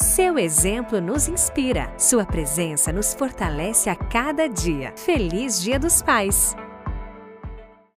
Seu exemplo nos inspira, sua presença nos fortalece a cada dia. Feliz Dia dos Pais!